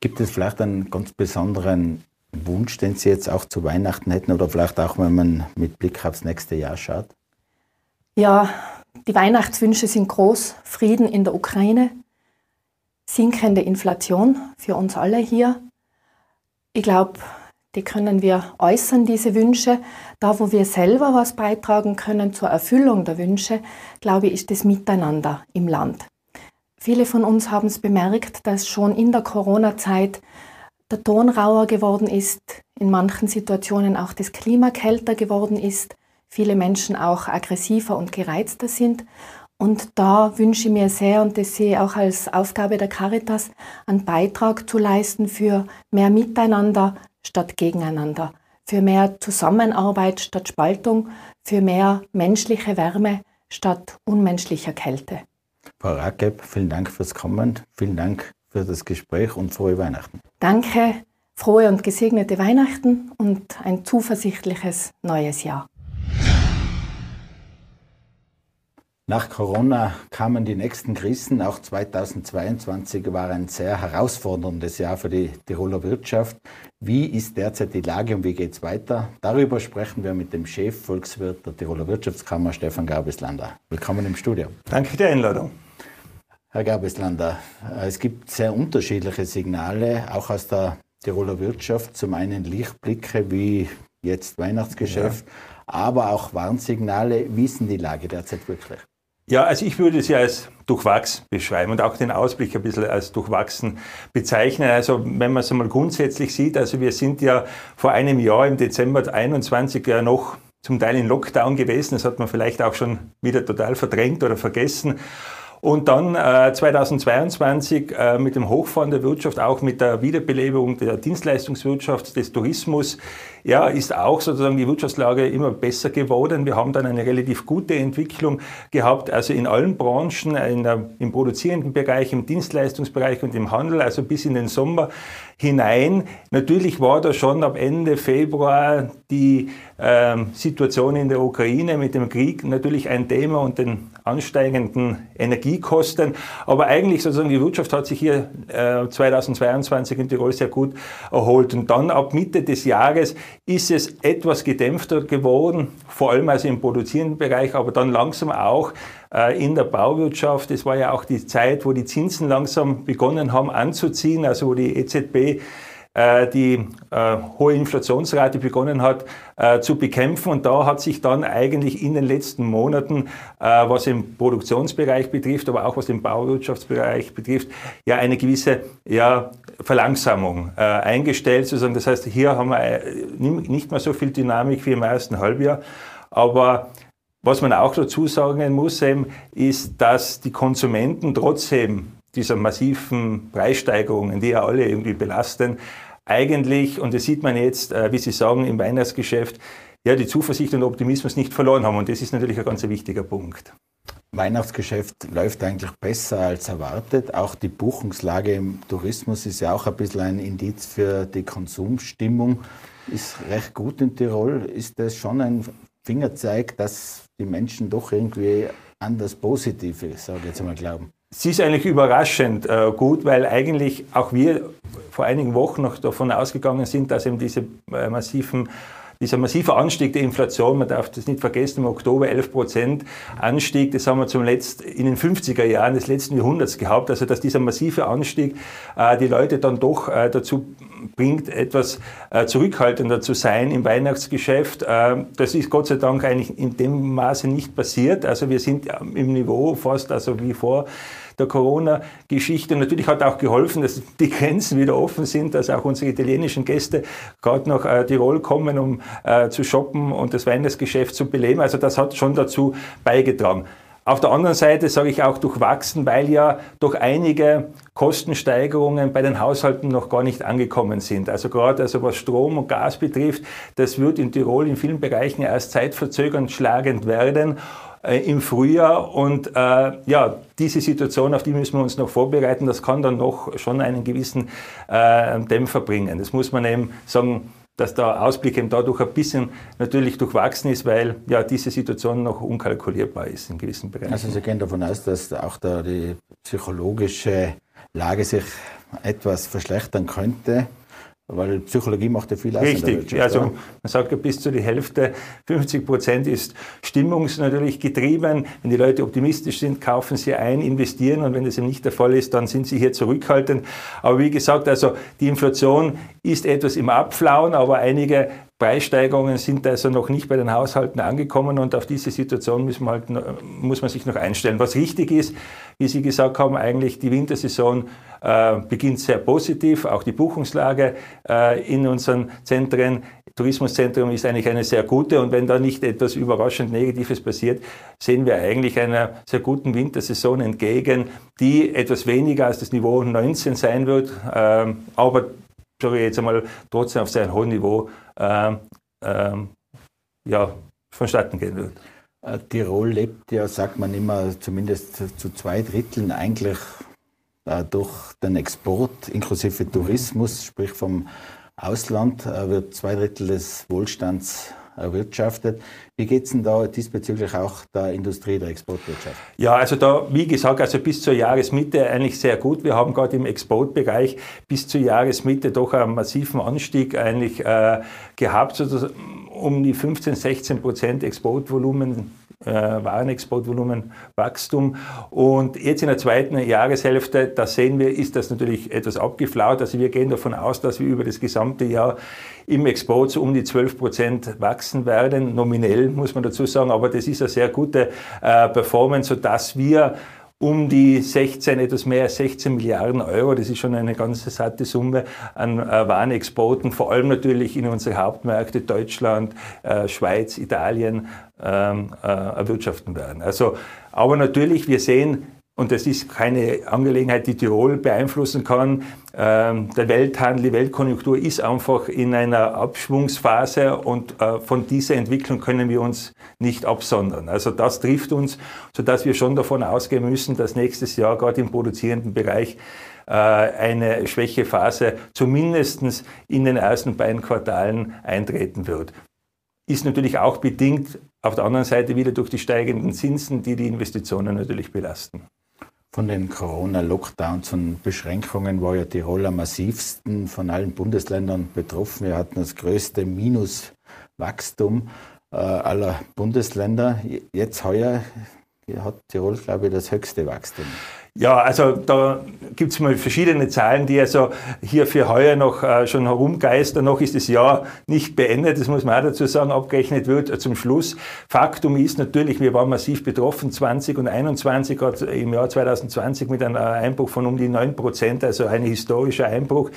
Speaker 2: Gibt es vielleicht einen ganz besonderen Wunsch, den Sie jetzt auch zu Weihnachten hätten oder vielleicht auch, wenn man mit Blick aufs nächste Jahr schaut?
Speaker 4: Ja, die Weihnachtswünsche sind groß. Frieden in der Ukraine, sinkende Inflation für uns alle hier. Ich glaube, die können wir äußern, diese Wünsche. Da, wo wir selber was beitragen können zur Erfüllung der Wünsche, glaube ich, ist das Miteinander im Land. Viele von uns haben es bemerkt, dass schon in der Corona-Zeit der Ton rauer geworden ist, in manchen Situationen auch das Klima kälter geworden ist, viele Menschen auch aggressiver und gereizter sind. Und da wünsche ich mir sehr, und das sehe ich auch als Aufgabe der Caritas, einen Beitrag zu leisten für mehr Miteinander statt Gegeneinander, für mehr Zusammenarbeit statt Spaltung, für mehr menschliche Wärme statt unmenschlicher Kälte.
Speaker 2: Frau Rakeb, vielen Dank fürs Kommen, vielen Dank für das Gespräch und frohe Weihnachten.
Speaker 4: Danke, frohe und gesegnete Weihnachten und ein zuversichtliches neues Jahr.
Speaker 2: Nach Corona kamen die nächsten Krisen. Auch 2022 war ein sehr herausforderndes Jahr für die Tiroler Wirtschaft. Wie ist derzeit die Lage und wie geht es weiter? Darüber sprechen wir mit dem Chef Volkswirt der Tiroler Wirtschaftskammer, Stefan Gabislander. Willkommen im Studio.
Speaker 5: Danke für die Einladung.
Speaker 2: Herr Gabislander, es gibt sehr unterschiedliche Signale, auch aus der Tiroler Wirtschaft. Zum einen Lichtblicke wie jetzt Weihnachtsgeschäft, ja. aber auch Warnsignale. Wie ist denn die Lage derzeit wirklich?
Speaker 5: Ja, also ich würde sie als durchwachsen beschreiben und auch den Ausblick ein bisschen als durchwachsen bezeichnen. Also wenn man es einmal grundsätzlich sieht, also wir sind ja vor einem Jahr im Dezember 21 ja noch zum Teil in Lockdown gewesen. Das hat man vielleicht auch schon wieder total verdrängt oder vergessen. Und dann äh, 2022 äh, mit dem Hochfahren der Wirtschaft, auch mit der Wiederbelebung der Dienstleistungswirtschaft, des Tourismus, ja, ist auch sozusagen die Wirtschaftslage immer besser geworden. Wir haben dann eine relativ gute Entwicklung gehabt, also in allen Branchen, in der, im produzierenden Bereich, im Dienstleistungsbereich und im Handel, also bis in den Sommer hinein. Natürlich war da schon ab Ende Februar die ähm, Situation in der Ukraine mit dem Krieg natürlich ein Thema und den ansteigenden Energiekosten. Aber eigentlich sozusagen die Wirtschaft hat sich hier äh, 2022 in Tirol sehr gut erholt. Und dann ab Mitte des Jahres ist es etwas gedämpfter geworden, vor allem also im produzierenden Bereich, aber dann langsam auch äh, in der Bauwirtschaft. Es war ja auch die Zeit, wo die Zinsen langsam begonnen haben anzuziehen, also wo die EZB äh, die äh, hohe Inflationsrate begonnen hat äh, zu bekämpfen. Und da hat sich dann eigentlich in den letzten Monaten, äh, was im Produktionsbereich betrifft, aber auch was den Bauwirtschaftsbereich betrifft, ja eine gewisse ja, Verlangsamung äh, eingestellt. Sozusagen. Das heißt, hier haben wir äh, nicht mehr so viel Dynamik wie im ersten Halbjahr. Aber was man auch dazu sagen muss, ist, dass die Konsumenten trotzdem dieser massiven Preissteigerungen, die ja alle irgendwie belasten, eigentlich, und das sieht man jetzt, äh, wie Sie sagen, im Weihnachtsgeschäft, ja, die Zuversicht und Optimismus nicht verloren haben. Und das ist natürlich ein ganz wichtiger Punkt.
Speaker 2: Weihnachtsgeschäft läuft eigentlich besser als erwartet. Auch die Buchungslage im Tourismus ist ja auch ein bisschen ein Indiz für die Konsumstimmung. Ist recht gut in Tirol. Ist das schon ein Fingerzeig, dass die Menschen doch irgendwie an das Positive, sage ich jetzt mal, glauben?
Speaker 5: Sie ist eigentlich überraschend äh, gut, weil eigentlich auch wir vor einigen Wochen noch davon ausgegangen sind, dass eben diese äh, massiven dieser massive Anstieg der Inflation, man darf das nicht vergessen, im Oktober 11 Prozent Anstieg, das haben wir zum Letzt, in den 50er Jahren des letzten Jahrhunderts gehabt, also dass dieser massive Anstieg äh, die Leute dann doch äh, dazu bringt, etwas äh, zurückhaltender zu sein im Weihnachtsgeschäft. Äh, das ist Gott sei Dank eigentlich in dem Maße nicht passiert. Also wir sind im Niveau fast also wie vor der Corona-Geschichte. Natürlich hat auch geholfen, dass die Grenzen wieder offen sind, dass auch unsere italienischen Gäste gerade nach äh, Tirol kommen, um äh, zu shoppen und das Weihnachtsgeschäft zu beleben. Also das hat schon dazu beigetragen. Auf der anderen Seite sage ich auch durchwachsen, weil ja doch einige Kostensteigerungen bei den Haushalten noch gar nicht angekommen sind. Also gerade also was Strom und Gas betrifft, das wird in Tirol in vielen Bereichen erst zeitverzögernd schlagend werden äh, im Frühjahr. Und äh, ja, diese Situation, auf die müssen wir uns noch vorbereiten. Das kann dann noch schon einen gewissen äh, Dämpfer bringen. Das muss man eben sagen, dass der Ausblick eben dadurch ein bisschen natürlich durchwachsen ist, weil ja diese Situation noch unkalkulierbar ist in gewissen Bereichen.
Speaker 2: Also Sie gehen davon aus, dass auch da die psychologische Lage sich etwas verschlechtern könnte. Weil Psychologie macht ja viel
Speaker 5: aus. Richtig, also man sagt ja bis zu die Hälfte, 50 Prozent ist stimmungs natürlich getrieben. Wenn die Leute optimistisch sind, kaufen sie ein, investieren und wenn das eben nicht der Fall ist, dann sind sie hier zurückhaltend. Aber wie gesagt, also die Inflation ist etwas im Abflauen, aber einige Preissteigerungen sind also noch nicht bei den Haushalten angekommen und auf diese Situation muss man, halt, muss man sich noch einstellen. Was richtig ist, wie Sie gesagt haben, eigentlich die Wintersaison äh, beginnt sehr positiv, auch die Buchungslage äh, in unseren Zentren. Tourismuszentrum ist eigentlich eine sehr gute und wenn da nicht etwas überraschend Negatives passiert, sehen wir eigentlich einer sehr guten Wintersaison entgegen, die etwas weniger als das Niveau 19 sein wird, äh, aber ich jetzt einmal trotzdem auf sehr hohem Niveau ja, vonstatten gehen wird.
Speaker 2: Äh, Tirol lebt ja, sagt man immer, zumindest zu zwei Dritteln eigentlich äh, durch den Export inklusive Tourismus, sprich vom Ausland, äh, wird zwei Drittel des Wohlstands erwirtschaftet. Wie geht es denn da diesbezüglich auch der Industrie, der Exportwirtschaft?
Speaker 5: Ja, also da, wie gesagt, also bis zur Jahresmitte eigentlich sehr gut. Wir haben gerade im Exportbereich bis zur Jahresmitte doch einen massiven Anstieg eigentlich äh, gehabt, so um die 15, 16 Prozent Exportvolumen äh, Warenexportvolumen Wachstum. Und jetzt in der zweiten Jahreshälfte, da sehen wir, ist das natürlich etwas abgeflaut. Also wir gehen davon aus, dass wir über das gesamte Jahr im Export so um die 12 Prozent wachsen werden. Nominell muss man dazu sagen, aber das ist eine sehr gute äh, Performance, sodass wir um die 16, etwas mehr als 16 Milliarden Euro. Das ist schon eine ganz satte Summe an äh, Warenexporten, vor allem natürlich in unsere Hauptmärkte Deutschland, äh, Schweiz, Italien ähm, äh, erwirtschaften werden. Also, aber natürlich, wir sehen, und das ist keine Angelegenheit, die Tirol beeinflussen kann. Ähm, der Welthandel, die Weltkonjunktur ist einfach in einer Abschwungsphase und äh, von dieser Entwicklung können wir uns nicht absondern. Also das trifft uns, sodass wir schon davon ausgehen müssen, dass nächstes Jahr gerade im produzierenden Bereich äh, eine Schwächephase zumindest in den ersten beiden Quartalen eintreten wird. Ist natürlich auch bedingt auf der anderen Seite wieder durch die steigenden Zinsen, die die Investitionen natürlich belasten.
Speaker 2: Von den Corona-Lockdowns und Beschränkungen war ja Tirol am massivsten von allen Bundesländern betroffen. Wir hatten das größte Minuswachstum äh, aller Bundesländer. Jetzt heuer hat Tirol, glaube ich, das höchste Wachstum.
Speaker 5: Ja, also da gibt es mal verschiedene Zahlen, die also hier für heuer noch äh, schon herumgeistern. Noch ist das Jahr nicht beendet, das muss man auch dazu sagen, abgerechnet wird äh, zum Schluss. Faktum ist natürlich, wir waren massiv betroffen, 20 und 21, gerade im Jahr 2020 mit einem Einbruch von um die 9 Prozent, also ein historischer Einbruch,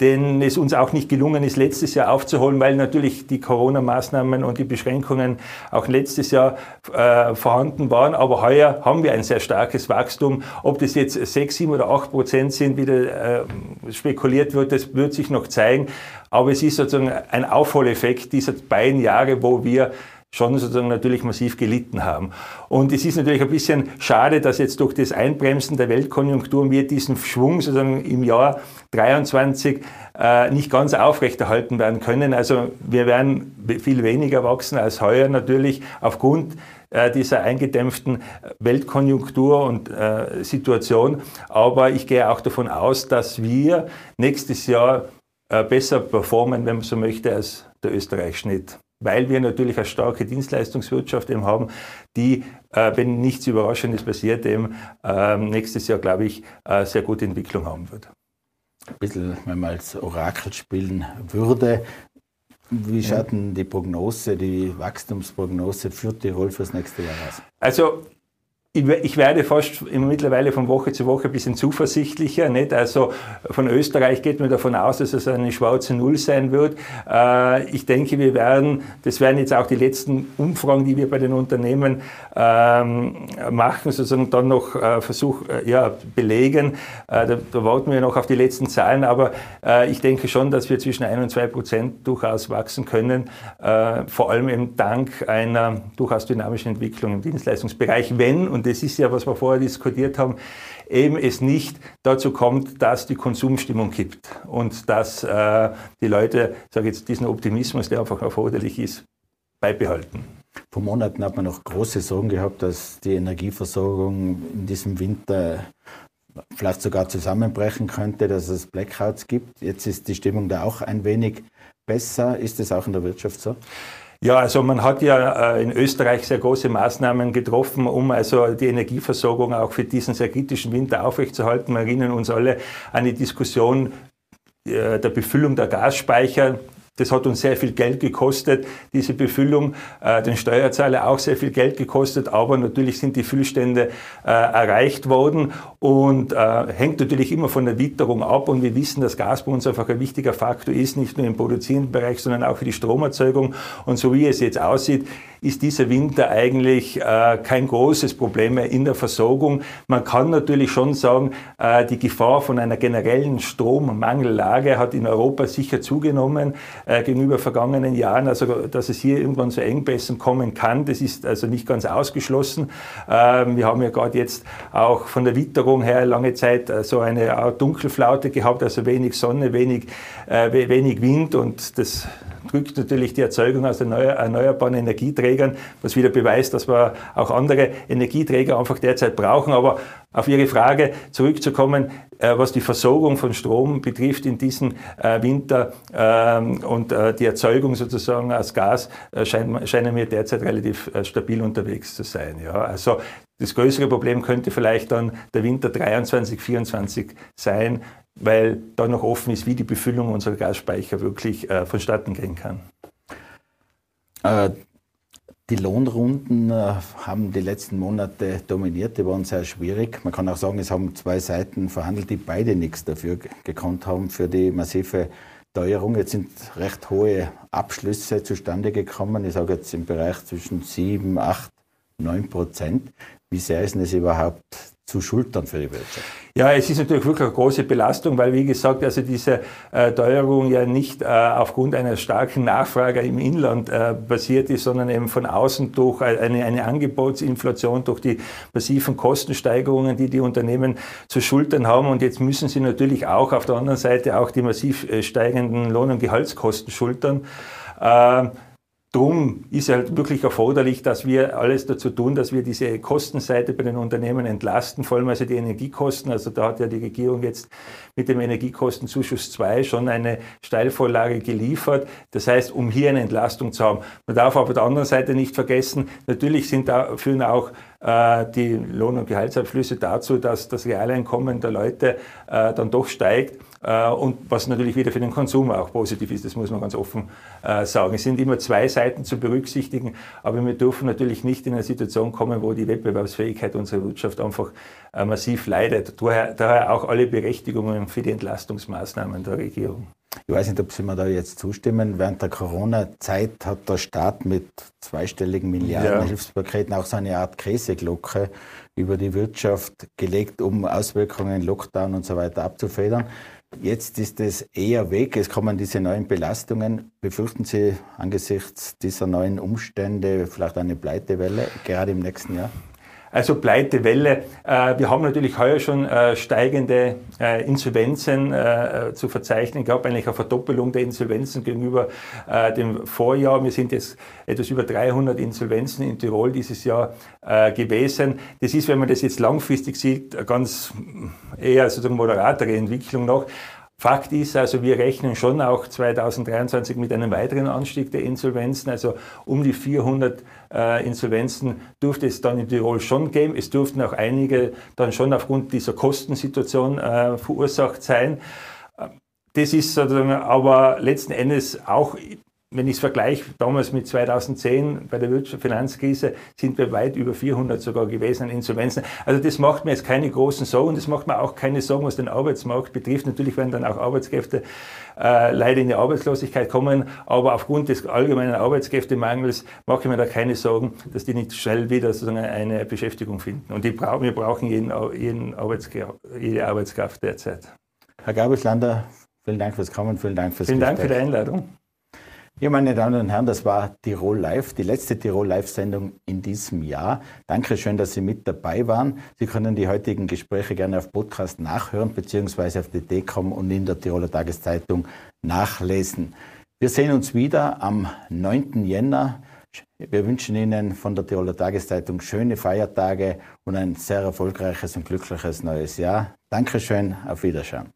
Speaker 5: den es uns auch nicht gelungen ist, letztes Jahr aufzuholen, weil natürlich die Corona-Maßnahmen und die Beschränkungen auch letztes Jahr äh, vorhanden waren. Aber heuer haben wir ein sehr starkes Wachstum. Ob ob das jetzt 6, 7 oder 8 Prozent sind, wie da, äh, spekuliert wird, das wird sich noch zeigen. Aber es ist sozusagen ein Aufholeffekt dieser beiden Jahre, wo wir schon sozusagen natürlich massiv gelitten haben. Und es ist natürlich ein bisschen schade, dass jetzt durch das Einbremsen der Weltkonjunktur wir diesen Schwung sozusagen im Jahr 23 äh, nicht ganz aufrechterhalten werden können. Also wir werden viel weniger wachsen als heuer natürlich aufgrund dieser eingedämpften Weltkonjunktur und äh, Situation. Aber ich gehe auch davon aus, dass wir nächstes Jahr äh, besser performen, wenn man so möchte, als der Österreich-Schnitt. weil wir natürlich eine starke Dienstleistungswirtschaft eben haben, die, äh, wenn nichts Überraschendes passiert, eben äh, nächstes Jahr, glaube ich, äh, sehr gute Entwicklung haben wird.
Speaker 2: Ein bisschen, wenn man als Orakel spielen würde, wie schaut denn die Prognose, die Wachstumsprognose für Tirol fürs nächste Jahr aus?
Speaker 5: Also ich werde fast mittlerweile von Woche zu Woche ein bisschen zuversichtlicher. Nicht? Also von Österreich geht man davon aus, dass es eine schwarze Null sein wird. Äh, ich denke, wir werden, das werden jetzt auch die letzten Umfragen, die wir bei den Unternehmen ähm, machen, sozusagen dann noch äh, Versuch, äh, ja, belegen. Da, da warten wir noch auf die letzten Zahlen, aber ich denke schon, dass wir zwischen 1 und 2 Prozent durchaus wachsen können, vor allem eben dank einer durchaus dynamischen Entwicklung im Dienstleistungsbereich, wenn, und das ist ja, was wir vorher diskutiert haben, eben es nicht dazu kommt, dass die Konsumstimmung kippt und dass äh, die Leute, sage jetzt, diesen Optimismus, der einfach erforderlich ist, beibehalten.
Speaker 2: Vor Monaten hat man noch große Sorgen gehabt, dass die Energieversorgung in diesem Winter vielleicht sogar zusammenbrechen könnte, dass es Blackouts gibt. Jetzt ist die Stimmung da auch ein wenig besser. Ist es auch in der Wirtschaft so?
Speaker 5: Ja, also man hat ja äh, in Österreich sehr große Maßnahmen getroffen, um also die Energieversorgung auch für diesen sehr kritischen Winter aufrechtzuerhalten. Wir erinnern uns alle an die Diskussion äh, der Befüllung der Gasspeicher. Das hat uns sehr viel Geld gekostet, diese Befüllung, äh, den Steuerzahler auch sehr viel Geld gekostet, aber natürlich sind die Füllstände äh, erreicht worden. Und äh, hängt natürlich immer von der Witterung ab. Und wir wissen, dass Gas bei uns einfach ein wichtiger Faktor ist, nicht nur im produzierenden Bereich, sondern auch für die Stromerzeugung. Und so wie es jetzt aussieht, ist dieser Winter eigentlich äh, kein großes Problem mehr in der Versorgung. Man kann natürlich schon sagen, äh, die Gefahr von einer generellen Strommangellage hat in Europa sicher zugenommen äh, gegenüber vergangenen Jahren. Also, dass es hier irgendwann zu Engpässen kommen kann, das ist also nicht ganz ausgeschlossen. Ähm, wir haben ja gerade jetzt auch von der Witterung her lange Zeit so eine Art Dunkelflaute gehabt, also wenig Sonne, wenig, wenig Wind und das drückt natürlich die Erzeugung aus erneuerbaren Energieträgern, was wieder beweist, dass wir auch andere Energieträger einfach derzeit brauchen. Aber auf Ihre Frage zurückzukommen, äh, was die Versorgung von Strom betrifft in diesem äh, Winter ähm, und äh, die Erzeugung sozusagen aus Gas, scheinen wir derzeit relativ stabil unterwegs zu sein. Also das größere Problem könnte vielleicht dann der Winter 23, 24 sein, weil da noch offen ist, wie die Befüllung unserer Gasspeicher wirklich äh, vonstatten gehen kann.
Speaker 2: Äh, die Lohnrunden äh, haben die letzten Monate dominiert, die waren sehr schwierig. Man kann auch sagen, es haben zwei Seiten verhandelt, die beide nichts dafür gekonnt haben, für die massive Teuerung. Jetzt sind recht hohe Abschlüsse zustande gekommen. Ich sage jetzt im Bereich zwischen 7, 8, 9 Prozent. Wie sehr ist es überhaupt zu schultern für die Wirtschaft?
Speaker 5: Ja, es ist natürlich wirklich eine große Belastung, weil wie gesagt, also diese äh, Teuerung ja nicht äh, aufgrund einer starken Nachfrage im Inland äh, basiert ist, sondern eben von außen durch eine, eine Angebotsinflation, durch die massiven Kostensteigerungen, die die Unternehmen zu schultern haben. Und jetzt müssen sie natürlich auch auf der anderen Seite auch die massiv äh, steigenden Lohn- und Gehaltskosten schultern. Drum ist halt wirklich erforderlich, dass wir alles dazu tun, dass wir diese Kostenseite bei den Unternehmen entlasten, vor allem also die Energiekosten. Also da hat ja die Regierung jetzt mit dem Energiekostenzuschuss 2 schon eine Steilvorlage geliefert. Das heißt, um hier eine Entlastung zu haben. Man darf aber auf der anderen Seite nicht vergessen, natürlich sind da, führen auch die Lohn- und Gehaltsabschlüsse dazu, dass das Realeinkommen der Leute äh, dann doch steigt. Äh, und was natürlich wieder für den Konsum auch positiv ist, das muss man ganz offen äh, sagen. Es sind immer zwei Seiten zu berücksichtigen, aber wir dürfen natürlich nicht in eine Situation kommen, wo die Wettbewerbsfähigkeit unserer Wirtschaft einfach äh, massiv leidet. Daher, daher auch alle Berechtigungen für die Entlastungsmaßnahmen der Regierung.
Speaker 2: Ich weiß nicht, ob Sie mir da jetzt zustimmen. Während der Corona-Zeit hat der Staat mit zweistelligen Milliardenhilfspaketen ja. auch so eine Art Käseglocke über die Wirtschaft gelegt, um Auswirkungen, Lockdown und so weiter abzufedern. Jetzt ist es eher weg, es kommen diese neuen Belastungen. Befürchten Sie angesichts dieser neuen Umstände vielleicht eine Pleitewelle, gerade im nächsten Jahr?
Speaker 5: Also Pleitewelle. Äh, wir haben natürlich heuer schon äh, steigende äh, Insolvenzen zu verzeichnen. Ich glaube eigentlich eine Verdoppelung der Insolvenzen gegenüber dem Vorjahr. Wir sind jetzt etwas über 300 Insolvenzen in Tirol dieses Jahr gewesen. Das ist, wenn man das jetzt langfristig sieht, ganz eher sozusagen moderatere Entwicklung noch. Fakt ist also, wir rechnen schon auch 2023 mit einem weiteren Anstieg der Insolvenzen. Also um die 400 äh, Insolvenzen dürfte es dann in Tirol schon geben. Es dürften auch einige dann schon aufgrund dieser Kostensituation äh, verursacht sein. Das ist sozusagen aber letzten Endes auch wenn ich es vergleiche, damals mit 2010 bei der Finanzkrise sind wir weit über 400 sogar gewesen an Insolvenzen. Also das macht mir jetzt keine großen Sorgen. Das macht mir auch keine Sorgen, was den Arbeitsmarkt betrifft. Natürlich werden dann auch Arbeitskräfte äh, leider in die Arbeitslosigkeit kommen, aber aufgrund des allgemeinen Arbeitskräftemangels mache ich mir da keine Sorgen, dass die nicht schnell wieder sozusagen eine Beschäftigung finden. Und die, wir brauchen jeden, jeden jede Arbeitskraft derzeit.
Speaker 2: Herr Gabislander, vielen Dank fürs Kommen, vielen Dank fürs
Speaker 5: Vielen Gespräch. Dank für die Einladung.
Speaker 2: Ja, meine Damen und Herren, das war Tirol Live, die letzte Tirol Live-Sendung in diesem Jahr. Dankeschön, dass Sie mit dabei waren. Sie können die heutigen Gespräche gerne auf Podcast nachhören, beziehungsweise auf dt.com und in der Tiroler Tageszeitung nachlesen. Wir sehen uns wieder am 9. Jänner. Wir wünschen Ihnen von der Tiroler Tageszeitung schöne Feiertage und ein sehr erfolgreiches und glückliches neues Jahr. Dankeschön, auf Wiederschauen.